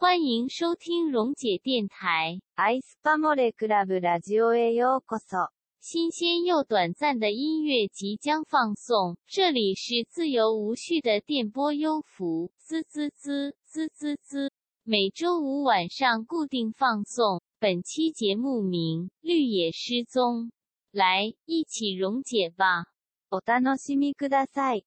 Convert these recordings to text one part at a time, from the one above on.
欢迎收听溶解电台。新鲜又短暂的音乐即将放送，这里是自由无序的电波优抚，滋滋滋，滋滋滋。每周五晚上固定放送。本期节目名《绿野失踪》，来一起溶解吧。お楽しみください。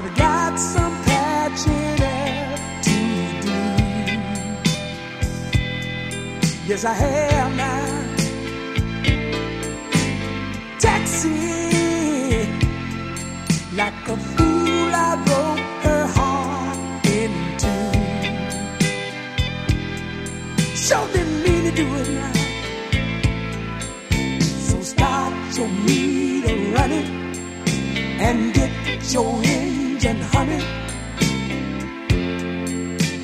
I've got some patching up to do. Yes, I have now. Taxi, like a fool, I broke her heart in two. Sure didn't mean to do it now. So start your meter running and get your engine honey.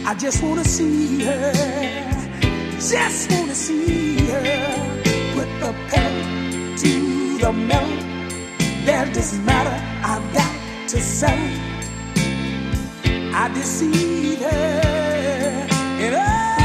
I just wanna see her, just wanna see her. Put the pedal to the metal. There doesn't matter, I've got to sell. I deceive her, and I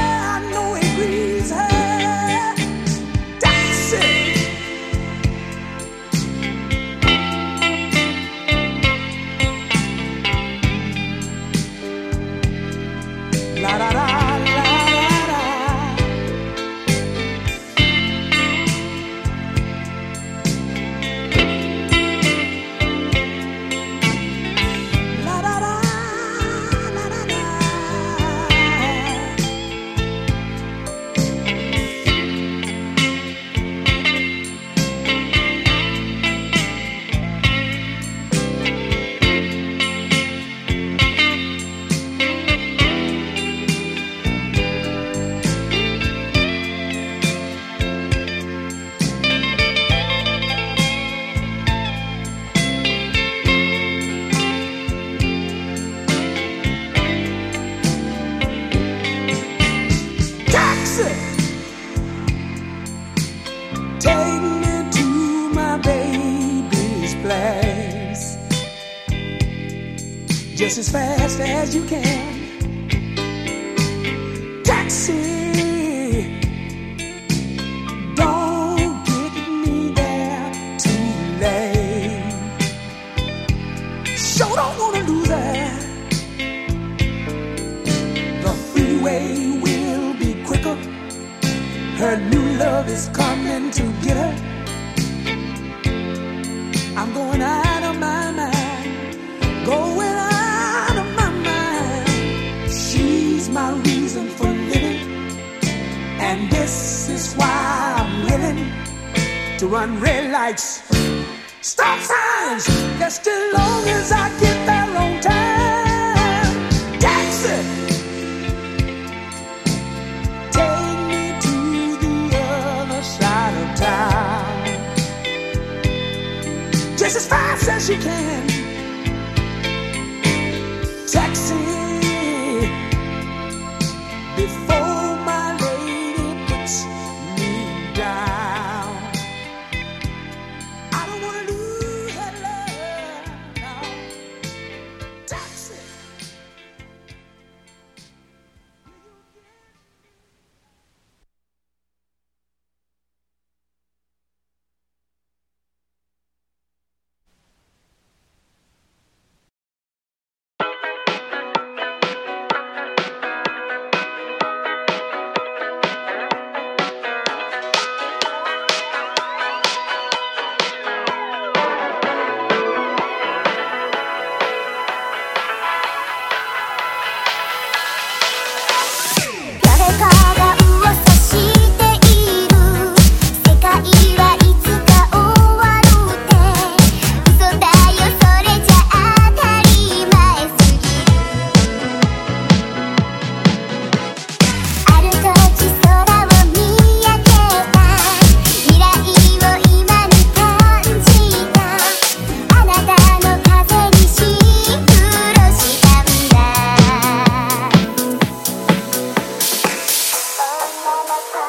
just as fast as you can. 私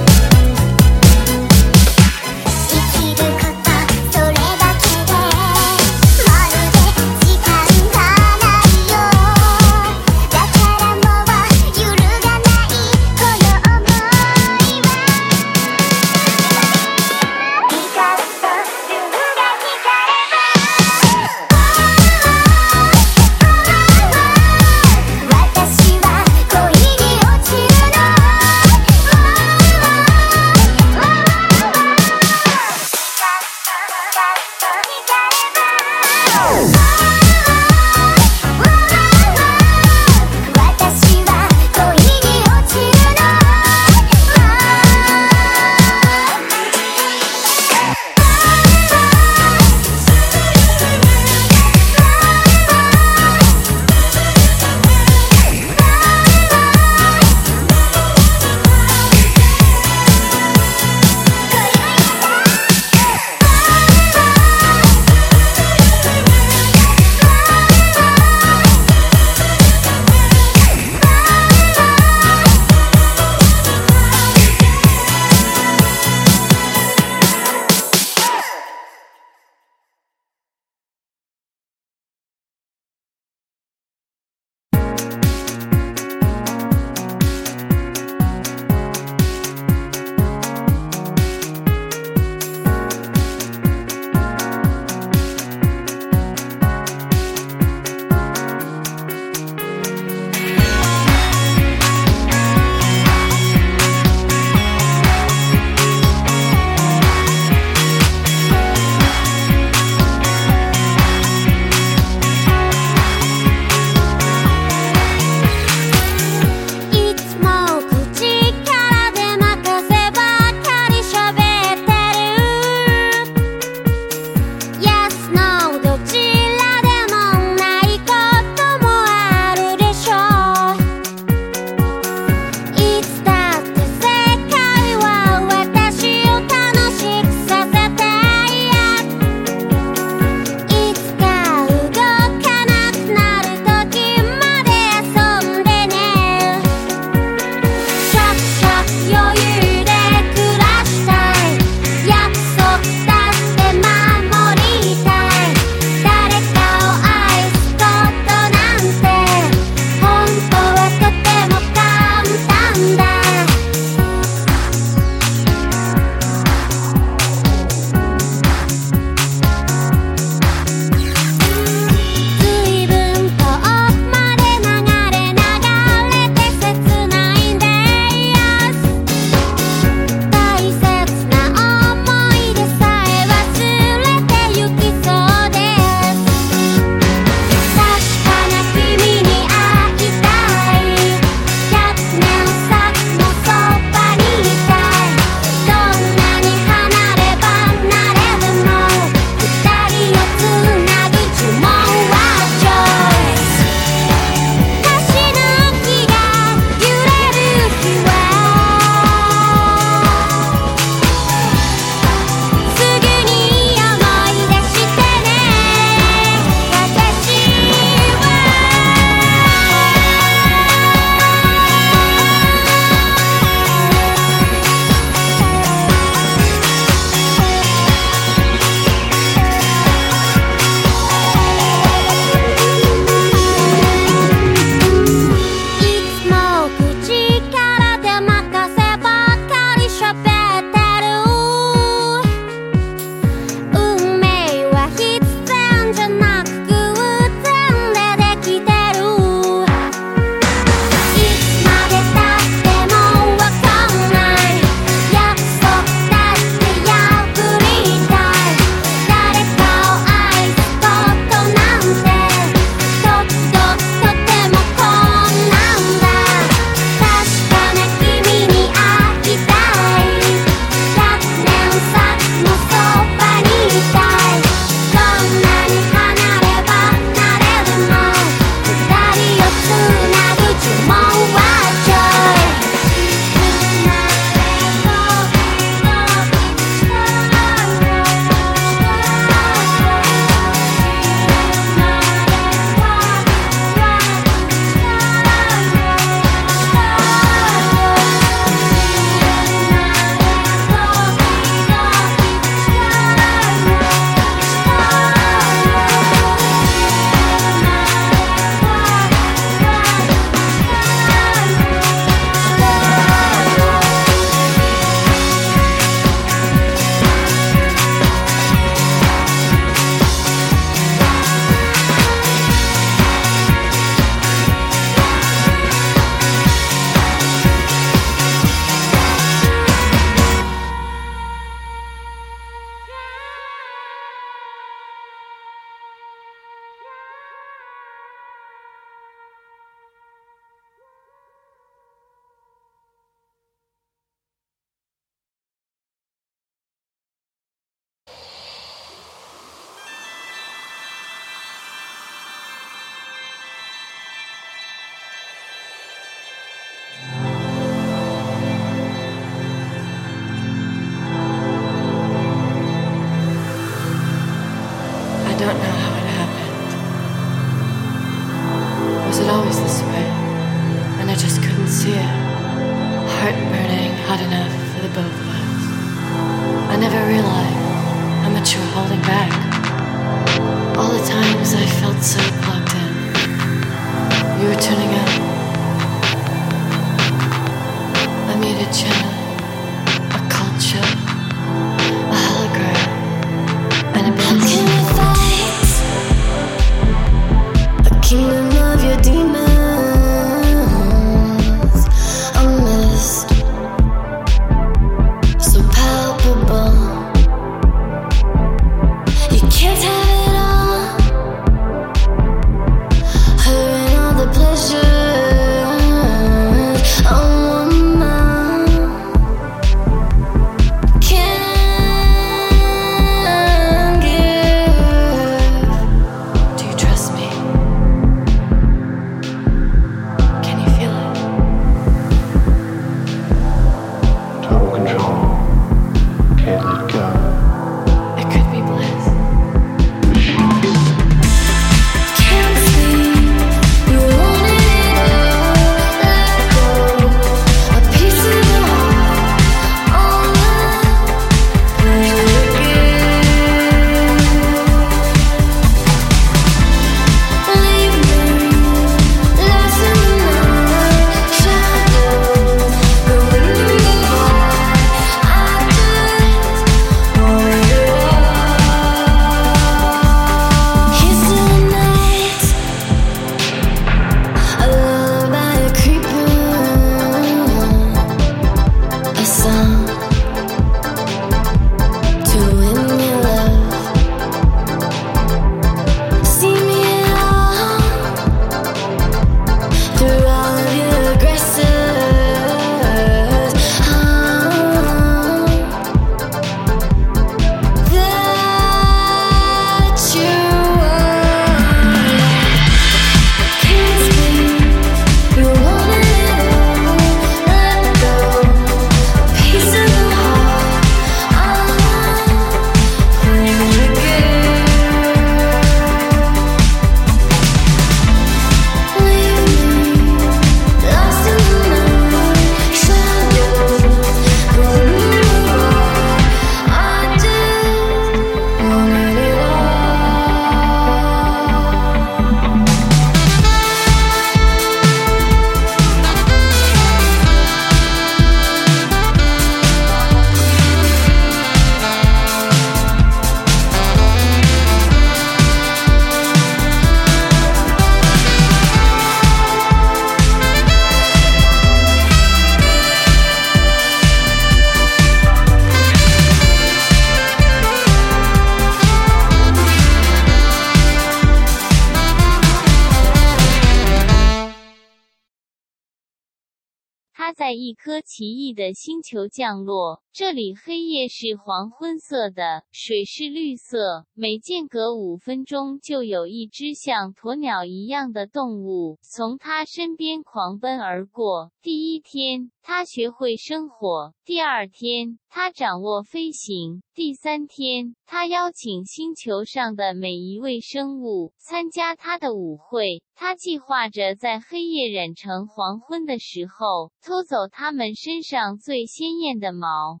一颗奇异的星球降落，这里黑夜是黄昏色的，水是绿色，每间隔五分钟就有一只像鸵鸟一样的动物从他身边狂奔而过。第一天，他学会生火；第二天，他掌握飞行；第三天，他邀请星球上的每一位生物参加他的舞会。他计划着在黑夜染成黄昏的时候，偷走他们身上最鲜艳的毛。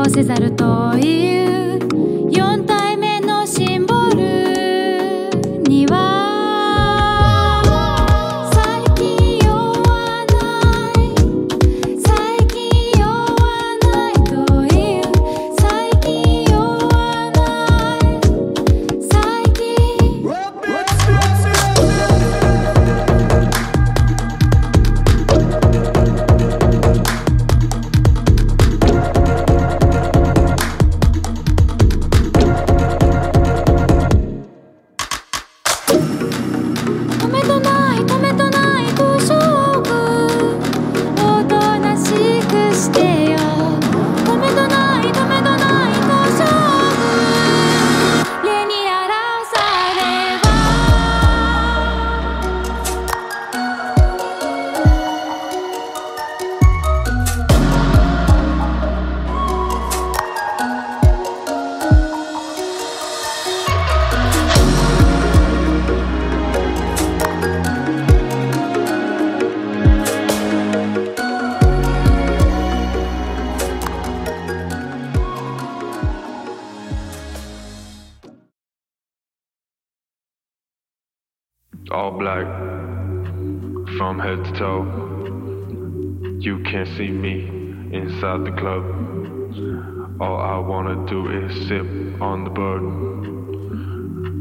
をせざるといい from head to toe. You can't see me inside the club. All I wanna do is sip on the bird.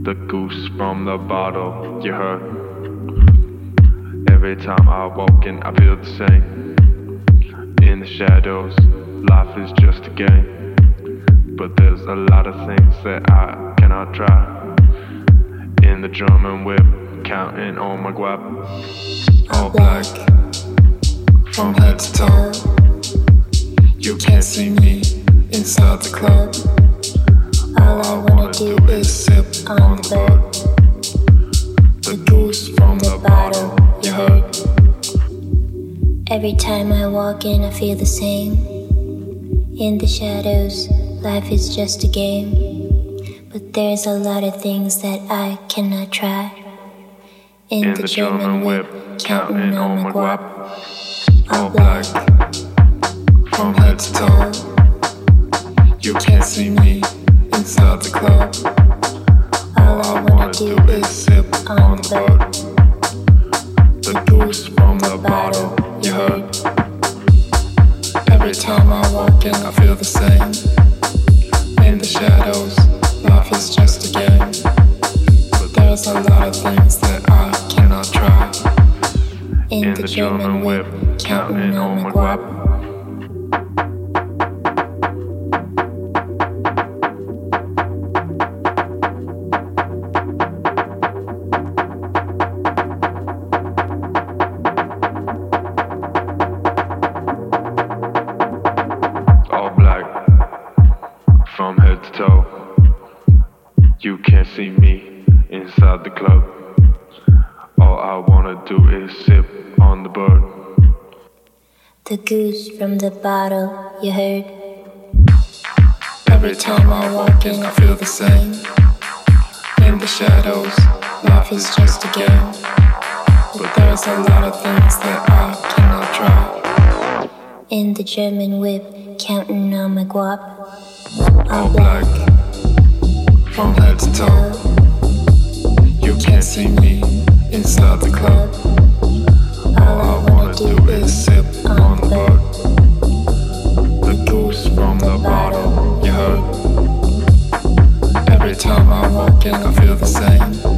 The goose from the bottle, you heard. Every time I walk in, I feel the same. In the shadows, life is just a game. But there's a lot of things that I cannot try. In the German whip, counting on my guap. All black, from head to toe. You can't see me inside the club. All I wanna do is sip on the bird. The goose from the bottle, you heard. Every time I walk in, I feel the same. In the shadows, life is just a game. But there's a lot of things that I cannot try. In, the, German whip, counting on my guap. All black, from head to toe. You can't see me inside the club. All I wanna do is sip on the bird. The goose from the bottle, you heard. Every time I walk in, I feel the same. In the shadows, life is just a game. But there's a lot of things that the German whip, counting on my guap. From the bottle, you heard. Every time I walk in, I feel the same. In the shadows, life is just a game. But there's a lot of things that I cannot try. In the German whip, counting on my guap. All black, from head to toe. You can't see me inside the club. All I wanna do is sip on the bird. From the bottle, you heard. Every time I walk in, I feel the same.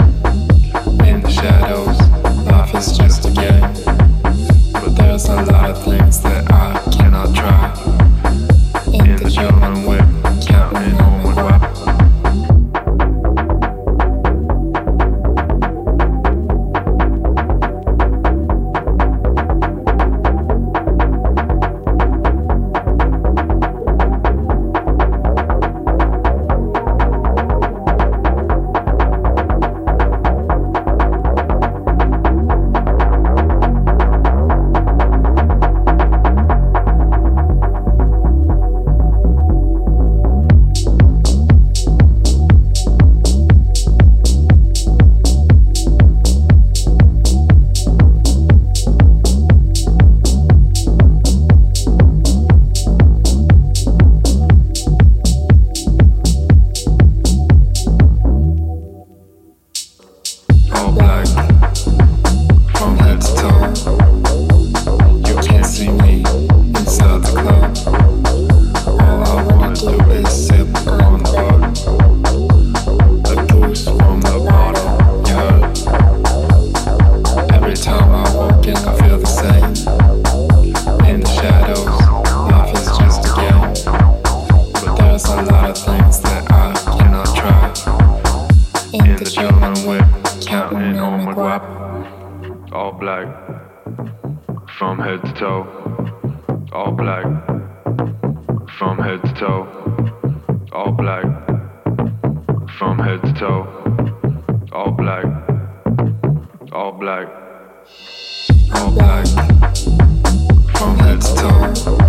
Toe. All black, from head to toe. All black, from head to toe. All black, all black, all black, from head to toe.